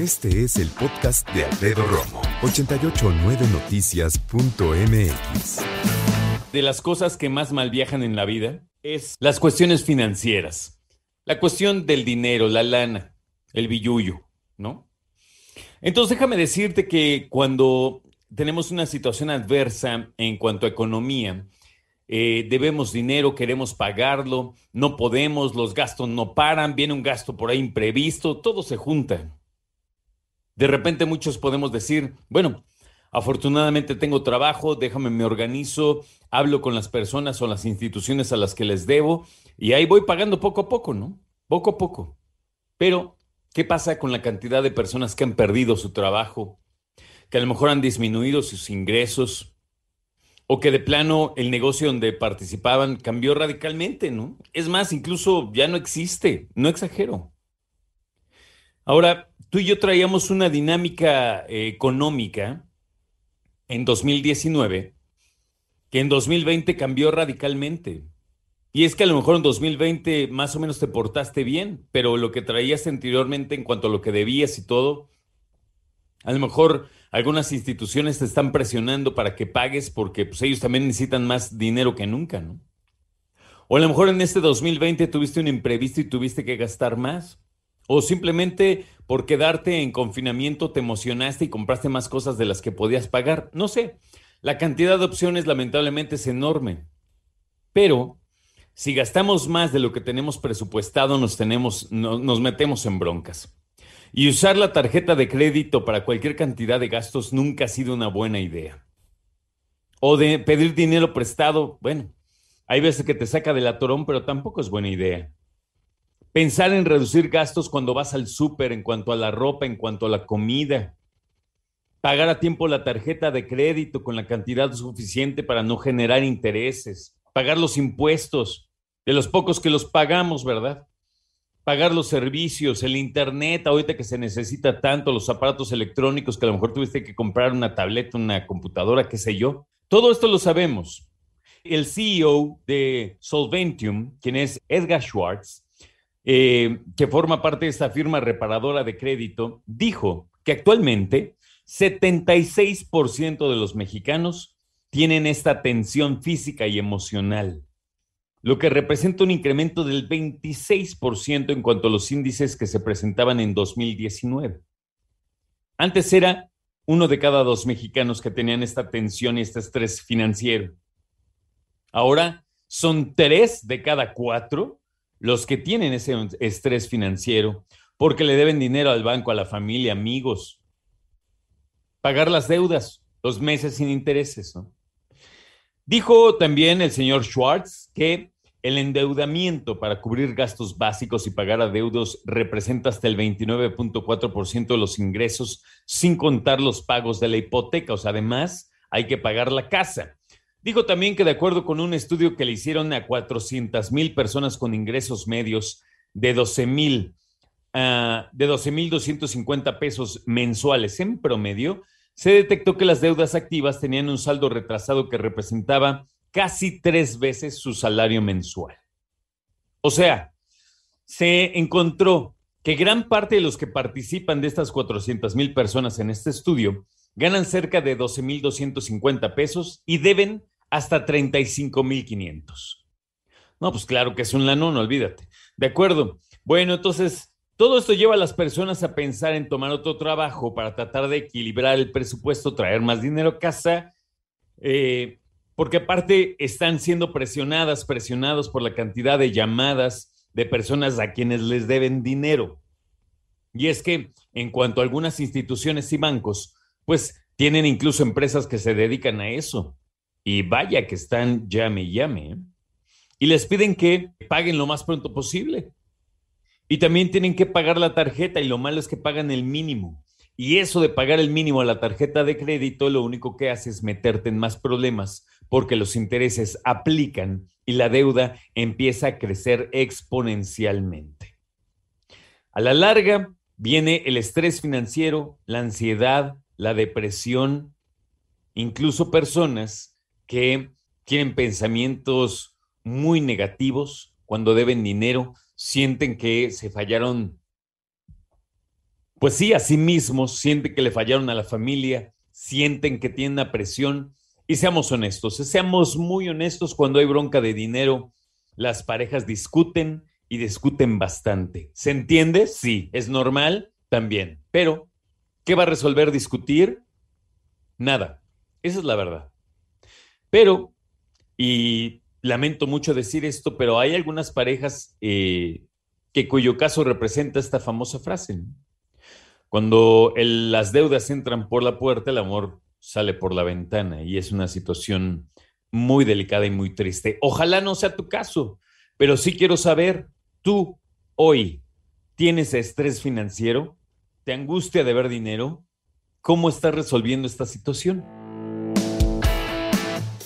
Este es el podcast de Alfredo Romo. 889noticias.mx. De las cosas que más mal viajan en la vida es las cuestiones financieras. La cuestión del dinero, la lana, el billuyo, ¿no? Entonces déjame decirte que cuando tenemos una situación adversa en cuanto a economía, eh, debemos dinero, queremos pagarlo, no podemos, los gastos no paran, viene un gasto por ahí imprevisto, todo se junta. De repente muchos podemos decir, bueno, afortunadamente tengo trabajo, déjame me organizo, hablo con las personas o las instituciones a las que les debo y ahí voy pagando poco a poco, ¿no? Poco a poco. Pero, ¿qué pasa con la cantidad de personas que han perdido su trabajo, que a lo mejor han disminuido sus ingresos o que de plano el negocio donde participaban cambió radicalmente, ¿no? Es más, incluso ya no existe, no exagero. Ahora, tú y yo traíamos una dinámica eh, económica en 2019 que en 2020 cambió radicalmente. Y es que a lo mejor en 2020 más o menos te portaste bien, pero lo que traías anteriormente en cuanto a lo que debías y todo, a lo mejor algunas instituciones te están presionando para que pagues porque pues, ellos también necesitan más dinero que nunca, ¿no? O a lo mejor en este 2020 tuviste un imprevisto y tuviste que gastar más. O simplemente por quedarte en confinamiento te emocionaste y compraste más cosas de las que podías pagar. No sé, la cantidad de opciones lamentablemente es enorme. Pero si gastamos más de lo que tenemos presupuestado, nos, tenemos, nos metemos en broncas. Y usar la tarjeta de crédito para cualquier cantidad de gastos nunca ha sido una buena idea. O de pedir dinero prestado, bueno, hay veces que te saca del atorón, pero tampoco es buena idea. Pensar en reducir gastos cuando vas al súper, en cuanto a la ropa, en cuanto a la comida. Pagar a tiempo la tarjeta de crédito con la cantidad suficiente para no generar intereses. Pagar los impuestos, de los pocos que los pagamos, ¿verdad? Pagar los servicios, el internet, ahorita que se necesita tanto, los aparatos electrónicos, que a lo mejor tuviste que comprar una tableta, una computadora, qué sé yo. Todo esto lo sabemos. El CEO de Solventium, quien es Edgar Schwartz, eh, que forma parte de esta firma reparadora de crédito, dijo que actualmente 76% de los mexicanos tienen esta tensión física y emocional, lo que representa un incremento del 26% en cuanto a los índices que se presentaban en 2019. Antes era uno de cada dos mexicanos que tenían esta tensión y este estrés financiero. Ahora son tres de cada cuatro los que tienen ese estrés financiero, porque le deben dinero al banco, a la familia, amigos, pagar las deudas, los meses sin intereses. Dijo también el señor Schwartz que el endeudamiento para cubrir gastos básicos y pagar adeudos representa hasta el 29.4% de los ingresos, sin contar los pagos de la hipoteca. O sea, además, hay que pagar la casa. Dijo también que de acuerdo con un estudio que le hicieron a 400 mil personas con ingresos medios de 12 mil uh, de 12 mil 250 pesos mensuales en promedio, se detectó que las deudas activas tenían un saldo retrasado que representaba casi tres veces su salario mensual. O sea, se encontró que gran parte de los que participan de estas 400 mil personas en este estudio ganan cerca de 12.250 pesos y deben hasta 35.500. No, pues claro que es un lano, no olvídate. De acuerdo. Bueno, entonces, todo esto lleva a las personas a pensar en tomar otro trabajo para tratar de equilibrar el presupuesto, traer más dinero a casa, eh, porque aparte están siendo presionadas, presionados por la cantidad de llamadas de personas a quienes les deben dinero. Y es que en cuanto a algunas instituciones y bancos, pues tienen incluso empresas que se dedican a eso. Y vaya que están llame y llame. Y les piden que paguen lo más pronto posible. Y también tienen que pagar la tarjeta y lo malo es que pagan el mínimo. Y eso de pagar el mínimo a la tarjeta de crédito lo único que hace es meterte en más problemas porque los intereses aplican y la deuda empieza a crecer exponencialmente. A la larga viene el estrés financiero, la ansiedad, la depresión, incluso personas que tienen pensamientos muy negativos cuando deben dinero, sienten que se fallaron pues sí, a sí mismos, sienten que le fallaron a la familia, sienten que tienen una presión. Y seamos honestos, seamos muy honestos, cuando hay bronca de dinero, las parejas discuten y discuten bastante. ¿Se entiende? Sí. ¿Es normal? También. Pero, ¿qué va a resolver discutir? Nada. Esa es la verdad. Pero, y lamento mucho decir esto, pero hay algunas parejas eh, que cuyo caso representa esta famosa frase. Cuando las deudas entran por la puerta, el amor sale por la ventana y es una situación muy delicada y muy triste. Ojalá no sea tu caso, pero sí quiero saber, tú hoy tienes estrés financiero, te angustia de ver dinero, ¿cómo estás resolviendo esta situación?